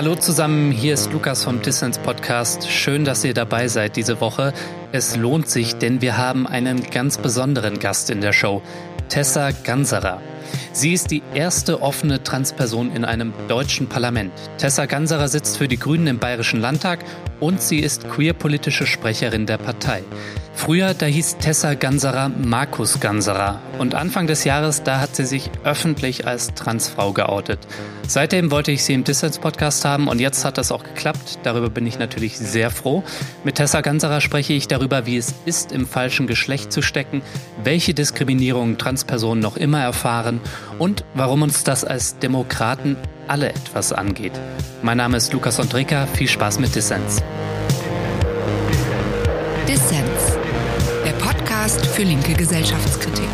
Hallo zusammen, hier ist Lukas vom Dissens Podcast. Schön, dass ihr dabei seid diese Woche. Es lohnt sich, denn wir haben einen ganz besonderen Gast in der Show, Tessa Ganserer. Sie ist die erste offene Transperson in einem deutschen Parlament. Tessa Ganserer sitzt für die Grünen im Bayerischen Landtag und sie ist queerpolitische Sprecherin der Partei. Früher, da hieß Tessa Ganserer Markus Ganserer und Anfang des Jahres, da hat sie sich öffentlich als Transfrau geoutet. Seitdem wollte ich sie im Dissens-Podcast haben und jetzt hat das auch geklappt. Darüber bin ich natürlich sehr froh. Mit Tessa Ganserer spreche ich darüber, wie es ist, im falschen Geschlecht zu stecken, welche Diskriminierungen Transpersonen noch immer erfahren und warum uns das als Demokraten alle etwas angeht. Mein Name ist Lukas Andreka, viel Spaß mit Dissens. Dissens, der Podcast für linke Gesellschaftskritik.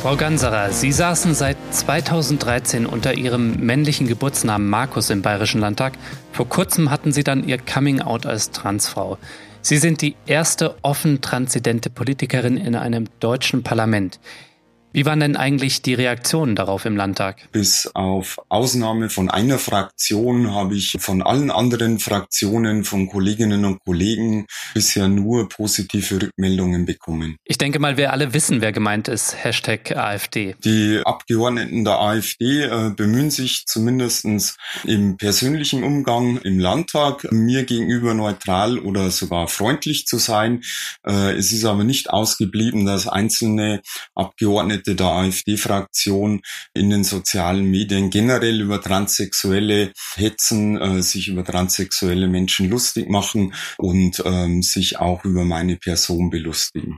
Frau Ganserer, Sie saßen seit 2013 unter Ihrem männlichen Geburtsnamen Markus im Bayerischen Landtag. Vor kurzem hatten Sie dann Ihr Coming-out als Transfrau. Sie sind die erste offen transidente Politikerin in einem deutschen Parlament. Wie waren denn eigentlich die Reaktionen darauf im Landtag? Bis auf Ausnahme von einer Fraktion habe ich von allen anderen Fraktionen, von Kolleginnen und Kollegen bisher nur positive Rückmeldungen bekommen. Ich denke mal, wir alle wissen, wer gemeint ist. Hashtag AfD. Die Abgeordneten der AfD äh, bemühen sich zumindest im persönlichen Umgang im Landtag, mir gegenüber neutral oder sogar freundlich zu sein. Äh, es ist aber nicht ausgeblieben, dass einzelne Abgeordnete Seite der AfD-Fraktion in den sozialen Medien generell über Transsexuelle hetzen, äh, sich über transsexuelle Menschen lustig machen und ähm, sich auch über meine Person belustigen.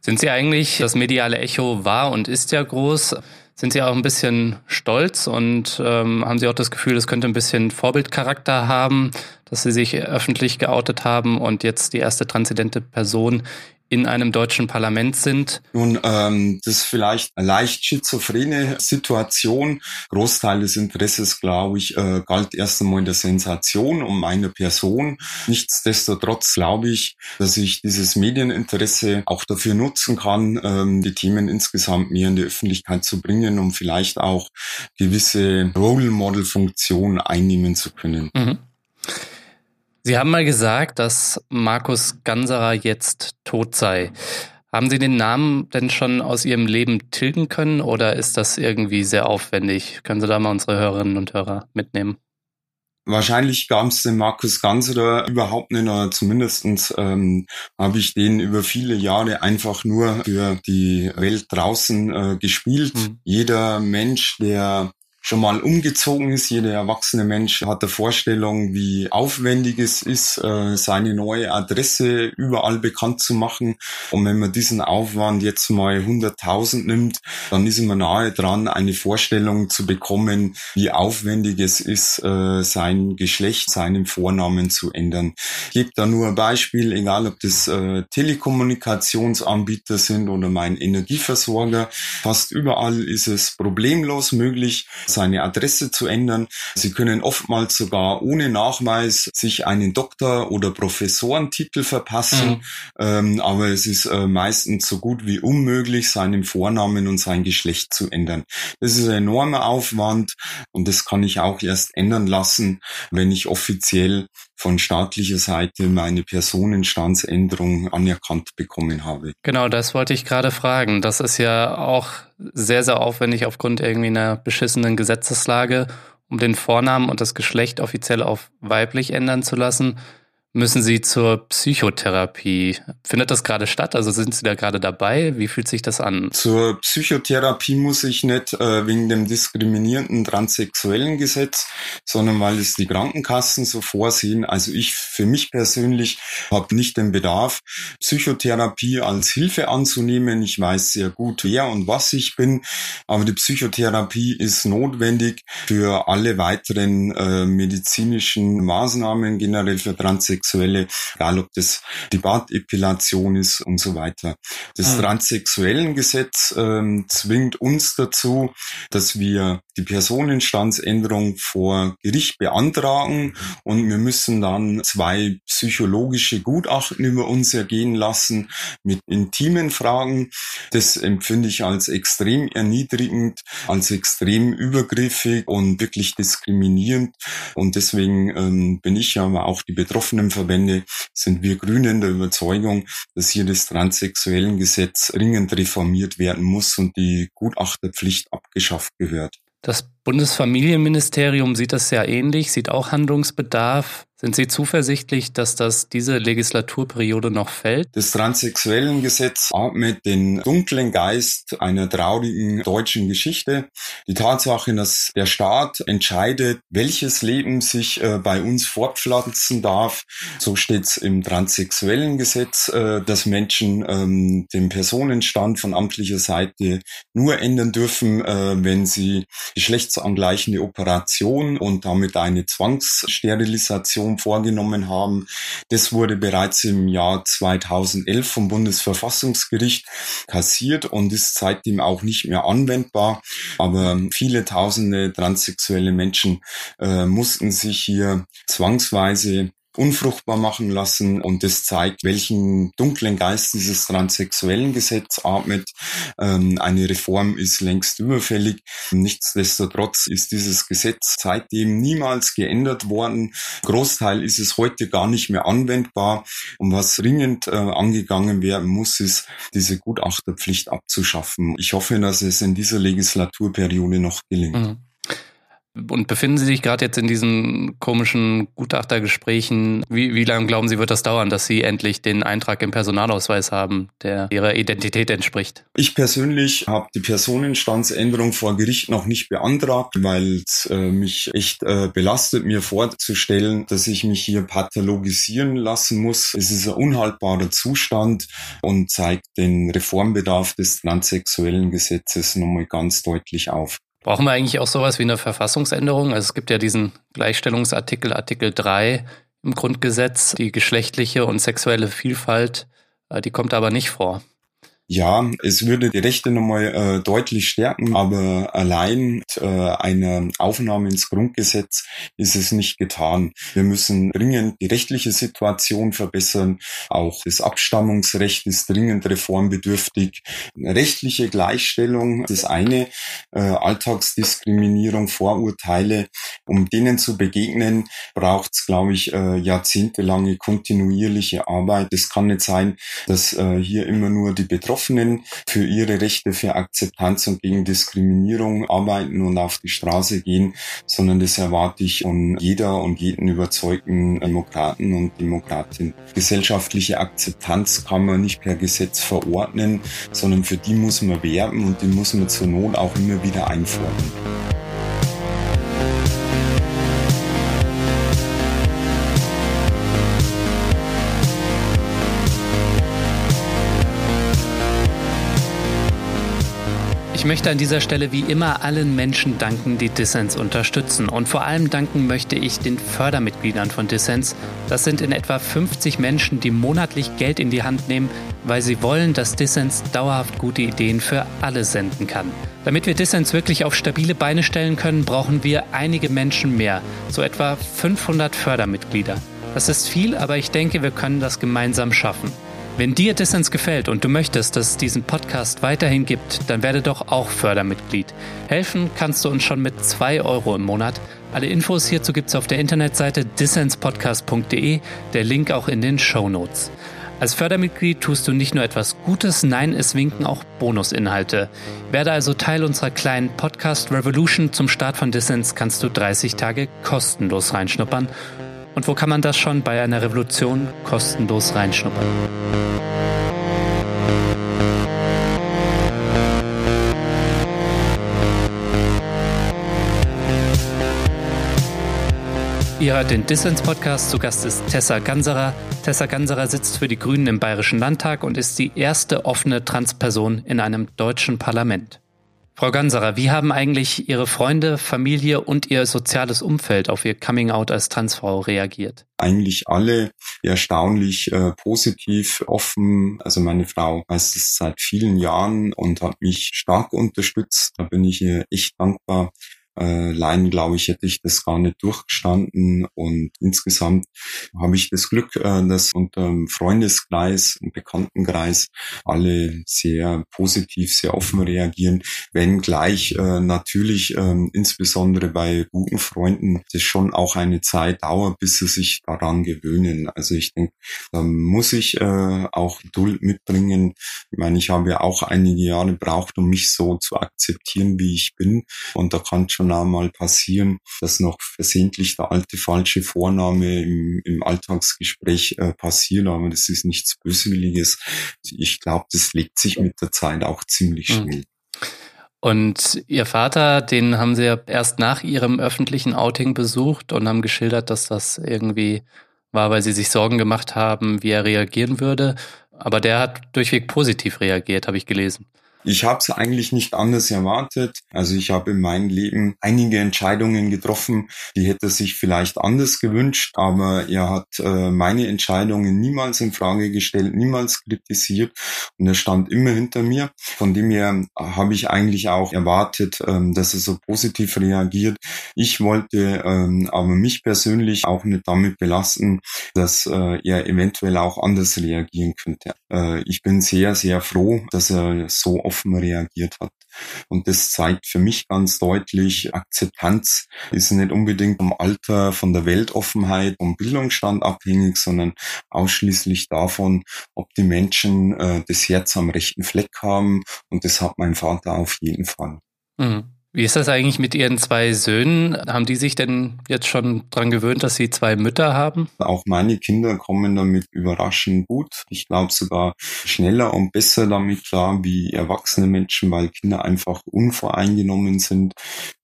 Sind Sie eigentlich, das mediale Echo war und ist ja groß, sind Sie auch ein bisschen stolz und ähm, haben Sie auch das Gefühl, es könnte ein bisschen Vorbildcharakter haben, dass Sie sich öffentlich geoutet haben und jetzt die erste transidente Person in einem deutschen Parlament sind? Nun, ähm, das ist vielleicht eine leicht schizophrene Situation. Großteil des Interesses, glaube ich, äh, galt erst einmal in der Sensation um meine Person. Nichtsdestotrotz glaube ich, dass ich dieses Medieninteresse auch dafür nutzen kann, ähm, die Themen insgesamt mehr in die Öffentlichkeit zu bringen, um vielleicht auch gewisse Role Model Funktion einnehmen zu können. Mhm. Sie haben mal gesagt, dass Markus Ganserer jetzt tot sei. Haben Sie den Namen denn schon aus Ihrem Leben tilgen können oder ist das irgendwie sehr aufwendig? Können Sie da mal unsere Hörerinnen und Hörer mitnehmen? Wahrscheinlich gab es den Markus Ganserer überhaupt nicht, oder zumindestens ähm, habe ich den über viele Jahre einfach nur für die Welt draußen äh, gespielt. Mhm. Jeder Mensch, der schon mal umgezogen ist. Jeder erwachsene Mensch hat eine Vorstellung, wie aufwendig es ist, äh, seine neue Adresse überall bekannt zu machen. Und wenn man diesen Aufwand jetzt mal 100.000 nimmt, dann ist man nahe dran, eine Vorstellung zu bekommen, wie aufwendig es ist, äh, sein Geschlecht, seinen Vornamen zu ändern. Ich gebe da nur ein Beispiel, egal ob das äh, Telekommunikationsanbieter sind oder mein Energieversorger. Fast überall ist es problemlos möglich, seine Adresse zu ändern. Sie können oftmals sogar ohne Nachweis sich einen Doktor- oder Professorentitel verpassen, mhm. ähm, aber es ist äh, meistens so gut wie unmöglich, seinen Vornamen und sein Geschlecht zu ändern. Das ist ein enormer Aufwand und das kann ich auch erst ändern lassen, wenn ich offiziell von staatlicher Seite meine Personenstandsänderung anerkannt bekommen habe. Genau, das wollte ich gerade fragen. Das ist ja auch sehr, sehr aufwendig aufgrund irgendwie einer beschissenen Gesetzeslage, um den Vornamen und das Geschlecht offiziell auf weiblich ändern zu lassen müssen Sie zur Psychotherapie. Findet das gerade statt? Also sind Sie da gerade dabei? Wie fühlt sich das an? Zur Psychotherapie muss ich nicht äh, wegen dem diskriminierenden transsexuellen Gesetz, sondern weil es die Krankenkassen so vorsehen. Also ich für mich persönlich habe nicht den Bedarf, Psychotherapie als Hilfe anzunehmen. Ich weiß sehr gut, wer und was ich bin, aber die Psychotherapie ist notwendig für alle weiteren äh, medizinischen Maßnahmen, generell für Transsexuelle Transsexuelle, egal ob das die Bartepilation ist und so weiter. Das mhm. transsexuellen Gesetz ähm, zwingt uns dazu, dass wir die Personenstandsänderung vor Gericht beantragen und wir müssen dann zwei psychologische Gutachten über uns ergehen lassen mit intimen Fragen. Das empfinde ich als extrem erniedrigend, als extrem übergriffig und wirklich diskriminierend. Und deswegen ähm, bin ich, aber auch die betroffenen Verbände, sind wir Grünen der Überzeugung, dass hier das transsexuellen Gesetz dringend reformiert werden muss und die Gutachterpflicht abgeschafft gehört. Das Bundesfamilienministerium sieht das ja ähnlich, sieht auch Handlungsbedarf. Sind Sie zuversichtlich, dass das diese Legislaturperiode noch fällt? Das Transsexuellengesetz atmet den dunklen Geist einer traurigen deutschen Geschichte. Die Tatsache, dass der Staat entscheidet, welches Leben sich äh, bei uns fortpflanzen darf. So steht es im Transsexuellengesetz, äh, dass Menschen ähm, den Personenstand von amtlicher Seite nur ändern dürfen, äh, wenn sie geschlechtsangleichende Operation und damit eine Zwangssterilisation Reform vorgenommen haben. Das wurde bereits im Jahr 2011 vom Bundesverfassungsgericht kassiert und ist seitdem auch nicht mehr anwendbar. Aber viele tausende transsexuelle Menschen äh, mussten sich hier zwangsweise unfruchtbar machen lassen und das zeigt, welchen dunklen Geist dieses transsexuellen Gesetz atmet. Ähm, eine Reform ist längst überfällig. Nichtsdestotrotz ist dieses Gesetz seitdem niemals geändert worden. Großteil ist es heute gar nicht mehr anwendbar. Und was dringend äh, angegangen werden muss, ist, diese Gutachterpflicht abzuschaffen. Ich hoffe, dass es in dieser Legislaturperiode noch gelingt. Mhm. Und befinden Sie sich gerade jetzt in diesen komischen Gutachtergesprächen? Wie, wie lange glauben Sie, wird das dauern, dass Sie endlich den Eintrag im Personalausweis haben, der Ihrer Identität entspricht? Ich persönlich habe die Personenstandsänderung vor Gericht noch nicht beantragt, weil es äh, mich echt äh, belastet, mir vorzustellen, dass ich mich hier pathologisieren lassen muss. Es ist ein unhaltbarer Zustand und zeigt den Reformbedarf des transsexuellen Gesetzes nochmal ganz deutlich auf. Brauchen wir eigentlich auch sowas wie eine Verfassungsänderung? Also es gibt ja diesen Gleichstellungsartikel, Artikel 3 im Grundgesetz, die geschlechtliche und sexuelle Vielfalt, äh, die kommt aber nicht vor. Ja, es würde die Rechte nochmal äh, deutlich stärken, aber allein äh, eine Aufnahme ins Grundgesetz ist es nicht getan. Wir müssen dringend die rechtliche Situation verbessern. Auch das Abstammungsrecht ist dringend reformbedürftig. Rechtliche Gleichstellung, das eine, äh, Alltagsdiskriminierung, Vorurteile, um denen zu begegnen, braucht es, glaube ich, äh, jahrzehntelange kontinuierliche Arbeit. Es kann nicht sein, dass äh, hier immer nur die Betroffenen für ihre Rechte, für Akzeptanz und gegen Diskriminierung arbeiten und auf die Straße gehen, sondern das erwarte ich von jeder und jeden überzeugten Demokraten und Demokratin. Gesellschaftliche Akzeptanz kann man nicht per Gesetz verordnen, sondern für die muss man werben und die muss man zur Not auch immer wieder einfordern. Ich möchte an dieser Stelle wie immer allen Menschen danken, die Dissens unterstützen. Und vor allem danken möchte ich den Fördermitgliedern von Dissens. Das sind in etwa 50 Menschen, die monatlich Geld in die Hand nehmen, weil sie wollen, dass Dissens dauerhaft gute Ideen für alle senden kann. Damit wir Dissens wirklich auf stabile Beine stellen können, brauchen wir einige Menschen mehr, so etwa 500 Fördermitglieder. Das ist viel, aber ich denke, wir können das gemeinsam schaffen. Wenn dir Dissens gefällt und du möchtest, dass es diesen Podcast weiterhin gibt, dann werde doch auch Fördermitglied. Helfen kannst du uns schon mit 2 Euro im Monat. Alle Infos hierzu gibt's auf der Internetseite dissenspodcast.de, der Link auch in den Show Notes. Als Fördermitglied tust du nicht nur etwas Gutes, nein, es winken auch Bonusinhalte. Werde also Teil unserer kleinen Podcast Revolution. Zum Start von Dissens kannst du 30 Tage kostenlos reinschnuppern und wo kann man das schon bei einer Revolution kostenlos reinschnuppern? Ihr hört den Dissens-Podcast. Zu Gast ist Tessa Ganserer. Tessa Ganserer sitzt für die Grünen im Bayerischen Landtag und ist die erste offene Transperson in einem deutschen Parlament. Frau Ganserer, wie haben eigentlich Ihre Freunde, Familie und Ihr soziales Umfeld auf Ihr Coming-out als Transfrau reagiert? Eigentlich alle erstaunlich äh, positiv, offen. Also meine Frau weiß es seit vielen Jahren und hat mich stark unterstützt. Da bin ich ihr echt dankbar. Äh, Allein, glaube ich, hätte ich das gar nicht durchgestanden. Und insgesamt habe ich das Glück, äh, dass unter dem Freundeskreis und Bekanntenkreis alle sehr positiv, sehr offen reagieren. Wenn gleich äh, natürlich, äh, insbesondere bei guten Freunden, das schon auch eine Zeit dauert, bis sie sich daran gewöhnen. Also ich denke, da muss ich äh, auch Geduld mitbringen. Ich meine, ich habe ja auch einige Jahre gebraucht, um mich so zu akzeptieren, wie ich bin. Und da kann schon schon einmal passieren, dass noch versehentlich der alte falsche Vorname im, im Alltagsgespräch äh, passiert, aber das ist nichts Böswilliges. Ich glaube, das legt sich mit der Zeit auch ziemlich mhm. schnell. Und Ihr Vater, den haben Sie ja erst nach Ihrem öffentlichen Outing besucht und haben geschildert, dass das irgendwie war, weil Sie sich Sorgen gemacht haben, wie er reagieren würde. Aber der hat durchweg positiv reagiert, habe ich gelesen. Ich habe es eigentlich nicht anders erwartet. Also ich habe in meinem Leben einige Entscheidungen getroffen, die hätte sich vielleicht anders gewünscht, aber er hat äh, meine Entscheidungen niemals in Frage gestellt, niemals kritisiert und er stand immer hinter mir. Von dem her habe ich eigentlich auch erwartet, ähm, dass er so positiv reagiert. Ich wollte ähm, aber mich persönlich auch nicht damit belasten, dass äh, er eventuell auch anders reagieren könnte. Äh, ich bin sehr, sehr froh, dass er so offen reagiert hat. Und das zeigt für mich ganz deutlich, Akzeptanz ist nicht unbedingt vom Alter, von der Weltoffenheit, vom Bildungsstand abhängig, sondern ausschließlich davon, ob die Menschen äh, das Herz am rechten Fleck haben. Und das hat mein Vater auf jeden Fall. Mhm. Wie ist das eigentlich mit Ihren zwei Söhnen? Haben die sich denn jetzt schon dran gewöhnt, dass Sie zwei Mütter haben? Auch meine Kinder kommen damit überraschend gut. Ich glaube sogar schneller und besser damit klar wie erwachsene Menschen, weil Kinder einfach unvoreingenommen sind.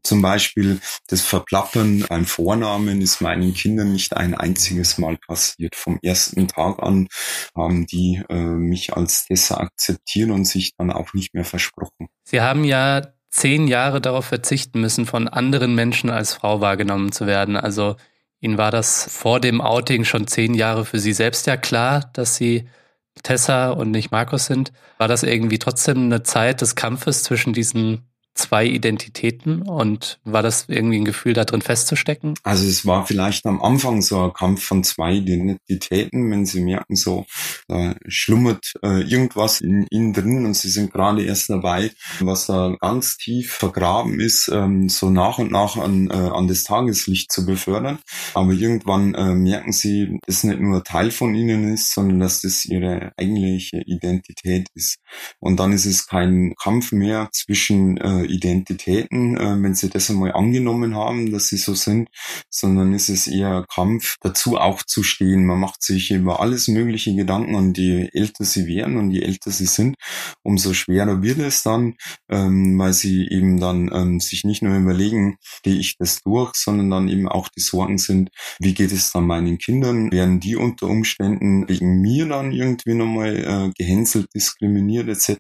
Zum Beispiel das Verplappern beim Vornamen ist meinen Kindern nicht ein einziges Mal passiert. Vom ersten Tag an haben die äh, mich als Tessa akzeptiert und sich dann auch nicht mehr versprochen. Sie haben ja zehn Jahre darauf verzichten müssen, von anderen Menschen als Frau wahrgenommen zu werden. Also Ihnen war das vor dem Outing schon zehn Jahre für Sie selbst ja klar, dass Sie Tessa und nicht Markus sind. War das irgendwie trotzdem eine Zeit des Kampfes zwischen diesen zwei Identitäten und war das irgendwie ein Gefühl, da drin festzustecken? Also es war vielleicht am Anfang so ein Kampf von zwei Identitäten, wenn Sie merken, so da schlummert äh, irgendwas in Ihnen drin und Sie sind gerade erst dabei, was da ganz tief vergraben ist, ähm, so nach und nach an, äh, an das Tageslicht zu befördern. Aber irgendwann äh, merken Sie, dass nicht nur Teil von Ihnen ist, sondern dass das Ihre eigentliche Identität ist. Und dann ist es kein Kampf mehr zwischen äh, Identitäten, äh, wenn sie das einmal angenommen haben, dass sie so sind, sondern ist es eher Kampf, dazu auch zu stehen. Man macht sich über alles mögliche Gedanken und je älter sie werden und je älter sie sind, umso schwerer wird es dann, ähm, weil sie eben dann ähm, sich nicht nur überlegen, gehe ich das durch, sondern dann eben auch die Sorgen sind, wie geht es dann meinen Kindern? Werden die unter Umständen wegen mir dann irgendwie nochmal äh, gehänselt, diskriminiert etc.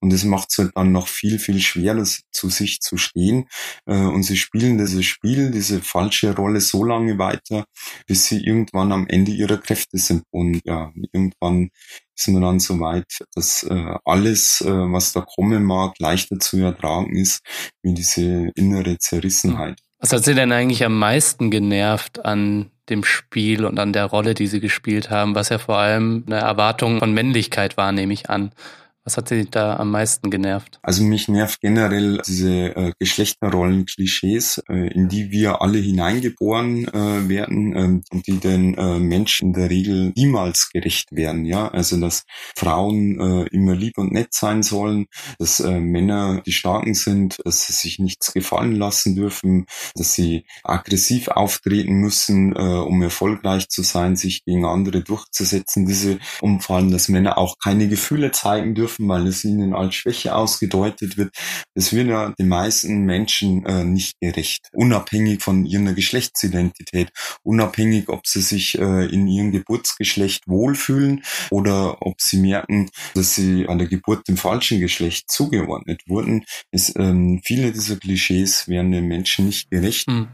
Und das macht es halt dann noch viel, viel schwerer, das zu sich zu stehen. Äh, und sie spielen dieses Spiel, diese falsche Rolle so lange weiter, bis sie irgendwann am Ende ihrer Kräfte sind. Und ja, irgendwann ist man dann so weit, dass äh, alles, äh, was da kommen mag, leichter zu ertragen ist, wie diese innere Zerrissenheit. Was hat Sie denn eigentlich am meisten genervt an dem Spiel und an der Rolle, die Sie gespielt haben, was ja vor allem eine Erwartung von Männlichkeit war, nehme ich an. Was hat Sie da am meisten genervt? Also mich nervt generell diese äh, Geschlechterrollen-Klischees, äh, in die wir alle hineingeboren äh, werden äh, und die den äh, Menschen in der Regel niemals gerecht werden. Ja, also dass Frauen äh, immer lieb und nett sein sollen, dass äh, Männer die Starken sind, dass sie sich nichts gefallen lassen dürfen, dass sie aggressiv auftreten müssen, äh, um erfolgreich zu sein, sich gegen andere durchzusetzen. Diese umfallen, dass Männer auch keine Gefühle zeigen dürfen dürfen, weil es ihnen als Schwäche ausgedeutet wird. Das wird ja den meisten Menschen äh, nicht gerecht, unabhängig von ihrer Geschlechtsidentität, unabhängig, ob sie sich äh, in ihrem Geburtsgeschlecht wohlfühlen oder ob sie merken, dass sie an der Geburt dem falschen Geschlecht zugeordnet wurden. Es, ähm, viele dieser Klischees werden den Menschen nicht gerecht. Mhm.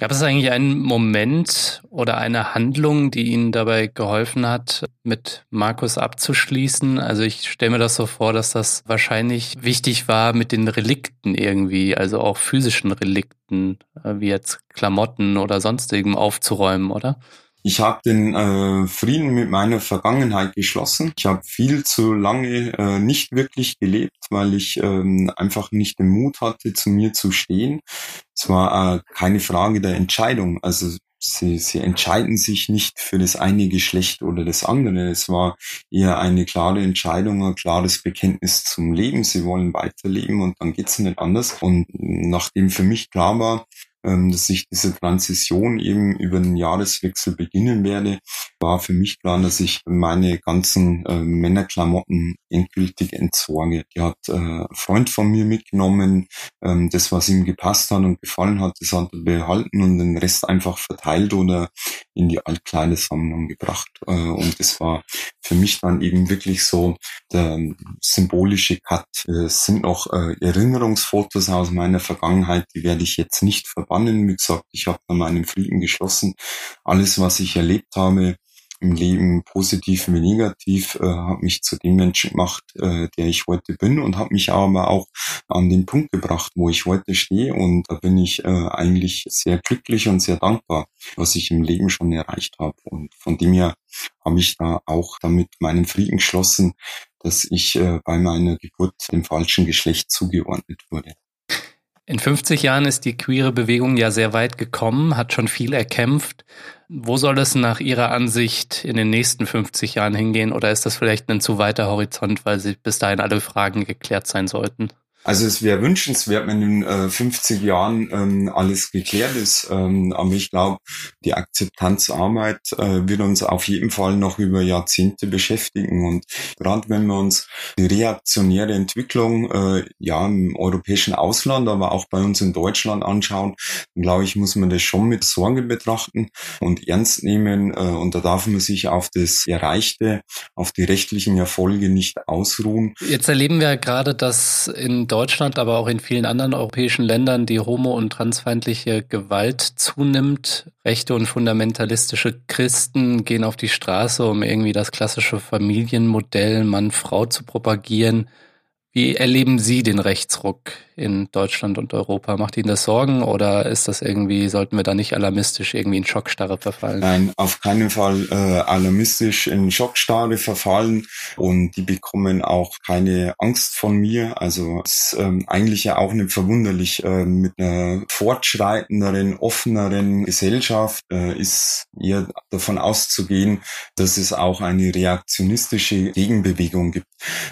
Gab es eigentlich einen Moment oder eine Handlung, die Ihnen dabei geholfen hat, mit Markus abzuschließen? Also ich stelle mir das so vor, dass das wahrscheinlich wichtig war mit den Relikten irgendwie, also auch physischen Relikten, äh, wie jetzt Klamotten oder sonstigem aufzuräumen, oder? Ich habe den äh, Frieden mit meiner Vergangenheit geschlossen. Ich habe viel zu lange äh, nicht wirklich gelebt, weil ich ähm, einfach nicht den Mut hatte, zu mir zu stehen. Es war äh, keine Frage der Entscheidung. Also sie, sie entscheiden sich nicht für das eine Geschlecht oder das andere. Es war eher eine klare Entscheidung, ein klares Bekenntnis zum Leben. Sie wollen weiterleben und dann geht's nicht anders. Und nachdem für mich klar war, dass ich diese Transition eben über den Jahreswechsel beginnen werde, war für mich klar, dass ich meine ganzen äh, Männerklamotten endgültig entsorge. Die hat äh, ein Freund von mir mitgenommen, ähm, das, was ihm gepasst hat und gefallen hat, das hat er behalten und den Rest einfach verteilt oder in die Altkleidersammlung gebracht. Äh, und das war für mich dann eben wirklich so der symbolische Cut. Es sind noch äh, Erinnerungsfotos aus meiner Vergangenheit, die werde ich jetzt nicht verbannen. Wie gesagt, ich habe dann meinen Frieden geschlossen. Alles, was ich erlebt habe, im Leben, positiv wie negativ, äh, hat mich zu dem Menschen gemacht, äh, der ich heute bin und hat mich aber auch an den Punkt gebracht, wo ich heute stehe und da bin ich äh, eigentlich sehr glücklich und sehr dankbar, was ich im Leben schon erreicht habe und von dem her habe ich da auch damit meinen Frieden geschlossen, dass ich äh, bei meiner Geburt dem falschen Geschlecht zugeordnet wurde. In 50 Jahren ist die queere Bewegung ja sehr weit gekommen, hat schon viel erkämpft. Wo soll es nach Ihrer Ansicht in den nächsten 50 Jahren hingehen? Oder ist das vielleicht ein zu weiter Horizont, weil Sie bis dahin alle Fragen geklärt sein sollten? Also es wäre wünschenswert, wenn in äh, 50 Jahren ähm, alles geklärt ist. Ähm, aber ich glaube, die Akzeptanzarbeit äh, wird uns auf jeden Fall noch über Jahrzehnte beschäftigen. Und gerade wenn wir uns die reaktionäre Entwicklung äh, ja im europäischen Ausland, aber auch bei uns in Deutschland anschauen, dann glaube ich, muss man das schon mit Sorge betrachten und ernst nehmen. Äh, und da darf man sich auf das Erreichte, auf die rechtlichen Erfolge nicht ausruhen. Jetzt erleben wir gerade, dass in Deutschland, aber auch in vielen anderen europäischen Ländern die homo- und transfeindliche Gewalt zunimmt. Rechte und fundamentalistische Christen gehen auf die Straße, um irgendwie das klassische Familienmodell Mann-Frau zu propagieren. Wie erleben Sie den Rechtsruck in Deutschland und Europa? Macht Ihnen das Sorgen oder ist das irgendwie, sollten wir da nicht alarmistisch irgendwie in Schockstarre verfallen? Nein, auf keinen Fall äh, alarmistisch in Schockstarre verfallen und die bekommen auch keine Angst von mir. Also ist ähm, eigentlich ja auch nicht verwunderlich. Äh, mit einer fortschreitenderen, offeneren Gesellschaft äh, ist eher davon auszugehen, dass es auch eine reaktionistische Gegenbewegung gibt.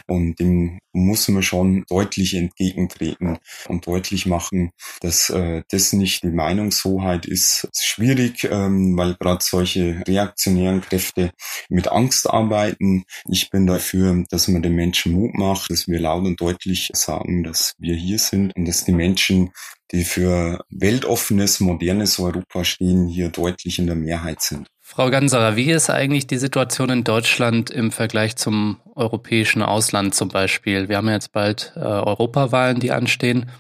Und dem muss man schon deutlich entgegentreten und deutlich machen, dass äh, das nicht die Meinungshoheit ist. ist schwierig, ähm, weil gerade solche reaktionären Kräfte mit Angst arbeiten. Ich bin dafür, dass man den Menschen Mut macht, dass wir laut und deutlich sagen, dass wir hier sind und dass die Menschen die für weltoffenes, modernes Europa stehen, hier deutlich in der Mehrheit sind. Frau Ganserer, wie ist eigentlich die Situation in Deutschland im Vergleich zum europäischen Ausland zum Beispiel? Wir haben jetzt bald äh, Europawahlen, die anstehen.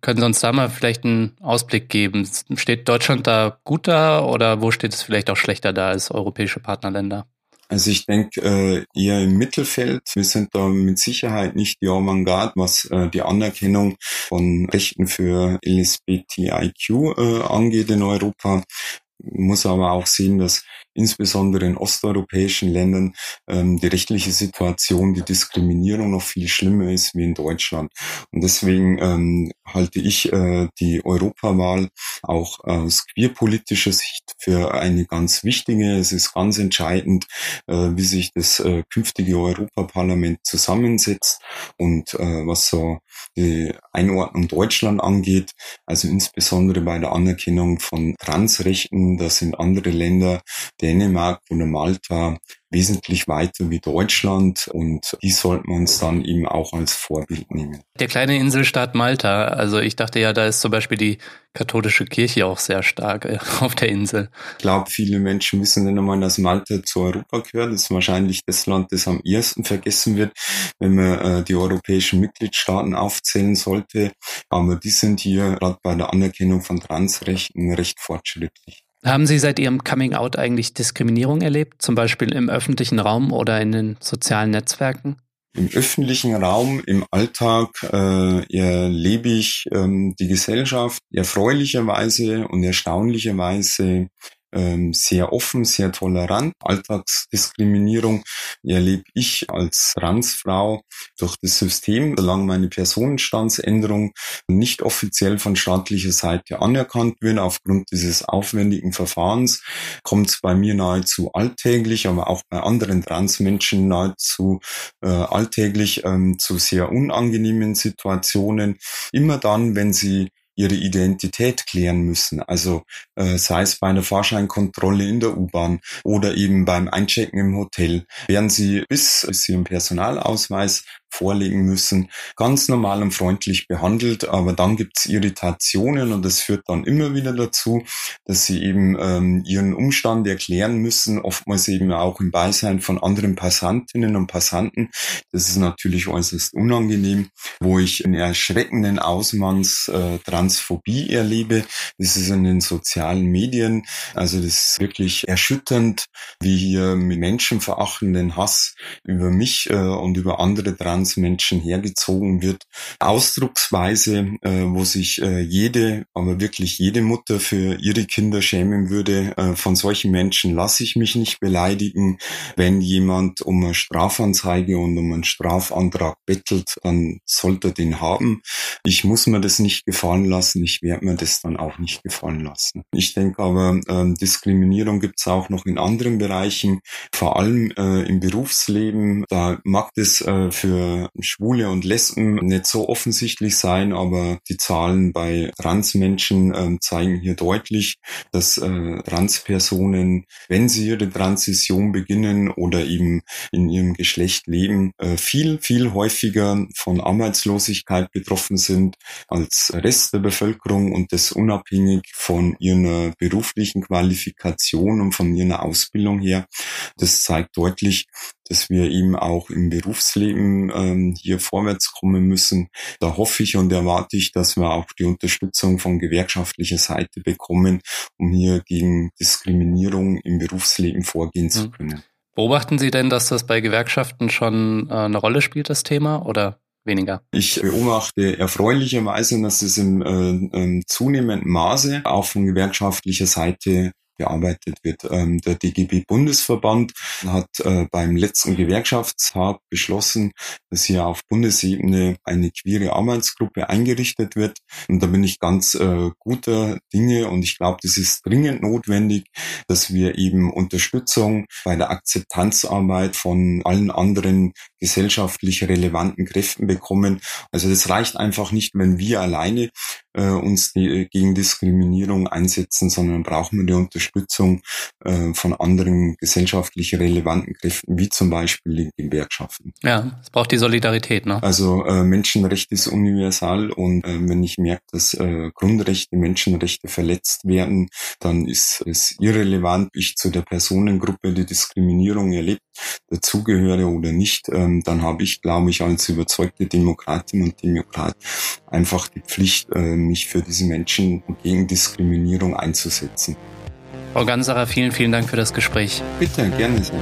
Können Sie uns da mal vielleicht einen Ausblick geben? Steht Deutschland da gut da oder wo steht es vielleicht auch schlechter da als europäische Partnerländer? Also ich denke äh, eher im Mittelfeld. Wir sind da mit Sicherheit nicht die Avantgarde, was äh, die Anerkennung von Rechten für LSBTIQ äh, angeht in Europa muss aber auch sehen, dass insbesondere in osteuropäischen Ländern ähm, die rechtliche Situation, die Diskriminierung noch viel schlimmer ist wie in Deutschland. Und deswegen ähm, halte ich äh, die Europawahl auch aus queerpolitischer Sicht für eine ganz wichtige. Es ist ganz entscheidend, äh, wie sich das äh, künftige Europaparlament zusammensetzt und äh, was so die Einordnung Deutschland angeht, also insbesondere bei der Anerkennung von Transrechten, da sind andere Länder, Dänemark oder Malta wesentlich weiter wie Deutschland und die sollten wir uns dann eben auch als Vorbild nehmen. Der kleine Inselstaat Malta, also ich dachte ja, da ist zum Beispiel die katholische Kirche auch sehr stark äh, auf der Insel. Ich glaube, viele Menschen wissen nicht einmal, dass Malta zu Europa gehört. Das ist wahrscheinlich das Land, das am ersten vergessen wird, wenn man äh, die europäischen Mitgliedstaaten aufzählen sollte. Aber die sind hier gerade bei der Anerkennung von Transrechten recht fortschrittlich. Haben Sie seit Ihrem Coming Out eigentlich Diskriminierung erlebt, zum Beispiel im öffentlichen Raum oder in den sozialen Netzwerken? Im öffentlichen Raum, im Alltag äh, erlebe ich ähm, die Gesellschaft erfreulicherweise und erstaunlicherweise ähm, sehr offen, sehr tolerant. Alltagsdiskriminierung erlebe ich als Transfrau durch das System, solange meine Personenstandsänderung nicht offiziell von staatlicher Seite anerkannt wird, aufgrund dieses aufwendigen Verfahrens, kommt es bei mir nahezu alltäglich, aber auch bei anderen Transmenschen nahezu äh, alltäglich ähm, zu sehr unangenehmen Situationen. Immer dann, wenn sie ihre Identität klären müssen. Also äh, sei es bei einer Fahrscheinkontrolle in der U-Bahn oder eben beim Einchecken im Hotel, werden sie bis sie ihren Personalausweis vorlegen müssen, ganz normal und freundlich behandelt, aber dann gibt's Irritationen und das führt dann immer wieder dazu, dass sie eben ähm, ihren Umstand erklären müssen, oftmals eben auch im Beisein von anderen Passantinnen und Passanten. Das ist natürlich äußerst unangenehm, wo ich in erschreckenden Ausmaß äh, Transphobie erlebe. Das ist in den sozialen Medien, also das ist wirklich erschütternd, wie hier mit menschenverachtenden Hass über mich äh, und über andere Trans Menschen hergezogen wird. Ausdrucksweise, äh, wo sich äh, jede, aber wirklich jede Mutter für ihre Kinder schämen würde. Äh, von solchen Menschen lasse ich mich nicht beleidigen. Wenn jemand um eine Strafanzeige und um einen Strafantrag bettelt, dann sollte er den haben. Ich muss mir das nicht gefallen lassen. Ich werde mir das dann auch nicht gefallen lassen. Ich denke aber, äh, Diskriminierung gibt es auch noch in anderen Bereichen, vor allem äh, im Berufsleben. Da mag das äh, für Schwule und Lesben nicht so offensichtlich sein, aber die Zahlen bei Transmenschen äh, zeigen hier deutlich, dass äh, Transpersonen, wenn sie ihre Transition beginnen oder eben in ihrem Geschlecht leben, äh, viel, viel häufiger von Arbeitslosigkeit betroffen sind als Rest der Bevölkerung und das unabhängig von ihrer beruflichen Qualifikation und von ihrer Ausbildung her. Das zeigt deutlich, dass wir eben auch im Berufsleben ähm, hier vorwärts kommen müssen. Da hoffe ich und erwarte ich, dass wir auch die Unterstützung von gewerkschaftlicher Seite bekommen, um hier gegen Diskriminierung im Berufsleben vorgehen zu mhm. können. Beobachten Sie denn, dass das bei Gewerkschaften schon äh, eine Rolle spielt, das Thema, oder weniger? Ich beobachte erfreulicherweise, dass es im äh, äh, zunehmenden Maße auch von gewerkschaftlicher Seite bearbeitet wird. Ähm, der DGB-Bundesverband hat äh, beim letzten Gewerkschaftstag beschlossen, dass hier auf Bundesebene eine queere Arbeitsgruppe eingerichtet wird. Und da bin ich ganz äh, guter Dinge und ich glaube, das ist dringend notwendig, dass wir eben Unterstützung bei der Akzeptanzarbeit von allen anderen gesellschaftlich relevanten Kräften bekommen. Also das reicht einfach nicht, wenn wir alleine äh, uns die, gegen Diskriminierung einsetzen, sondern brauchen wir die Unterstützung äh, von anderen gesellschaftlich relevanten Kräften, wie zum Beispiel den Gewerkschaften. Ja, es braucht die Solidarität. Ne? Also äh, Menschenrecht ist universal und äh, wenn ich merke, dass äh, Grundrechte, Menschenrechte verletzt werden, dann ist es irrelevant, ich zu der Personengruppe, die Diskriminierung erlebt, dazugehöre oder nicht, ähm, dann habe ich, glaube ich, als überzeugte Demokratin und Demokrat einfach die Pflicht, äh, mich für diese Menschen gegen Diskriminierung einzusetzen. Frau Ganserer, vielen, vielen Dank für das Gespräch. Bitte, gerne sehr.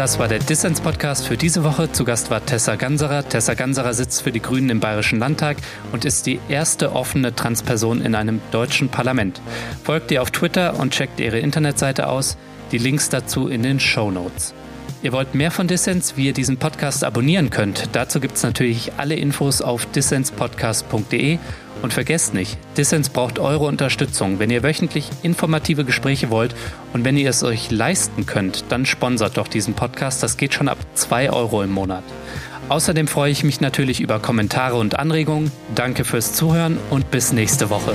Das war der Dissens-Podcast für diese Woche. Zu Gast war Tessa Ganserer. Tessa Ganserer sitzt für die Grünen im Bayerischen Landtag und ist die erste offene Transperson in einem deutschen Parlament. Folgt ihr auf Twitter und checkt ihre Internetseite aus. Die Links dazu in den Show Notes. Ihr wollt mehr von Dissens, wie ihr diesen Podcast abonnieren könnt. Dazu gibt es natürlich alle Infos auf dissenspodcast.de und vergesst nicht, Dissens braucht eure Unterstützung. Wenn ihr wöchentlich informative Gespräche wollt und wenn ihr es euch leisten könnt, dann sponsert doch diesen Podcast. Das geht schon ab 2 Euro im Monat. Außerdem freue ich mich natürlich über Kommentare und Anregungen. Danke fürs Zuhören und bis nächste Woche.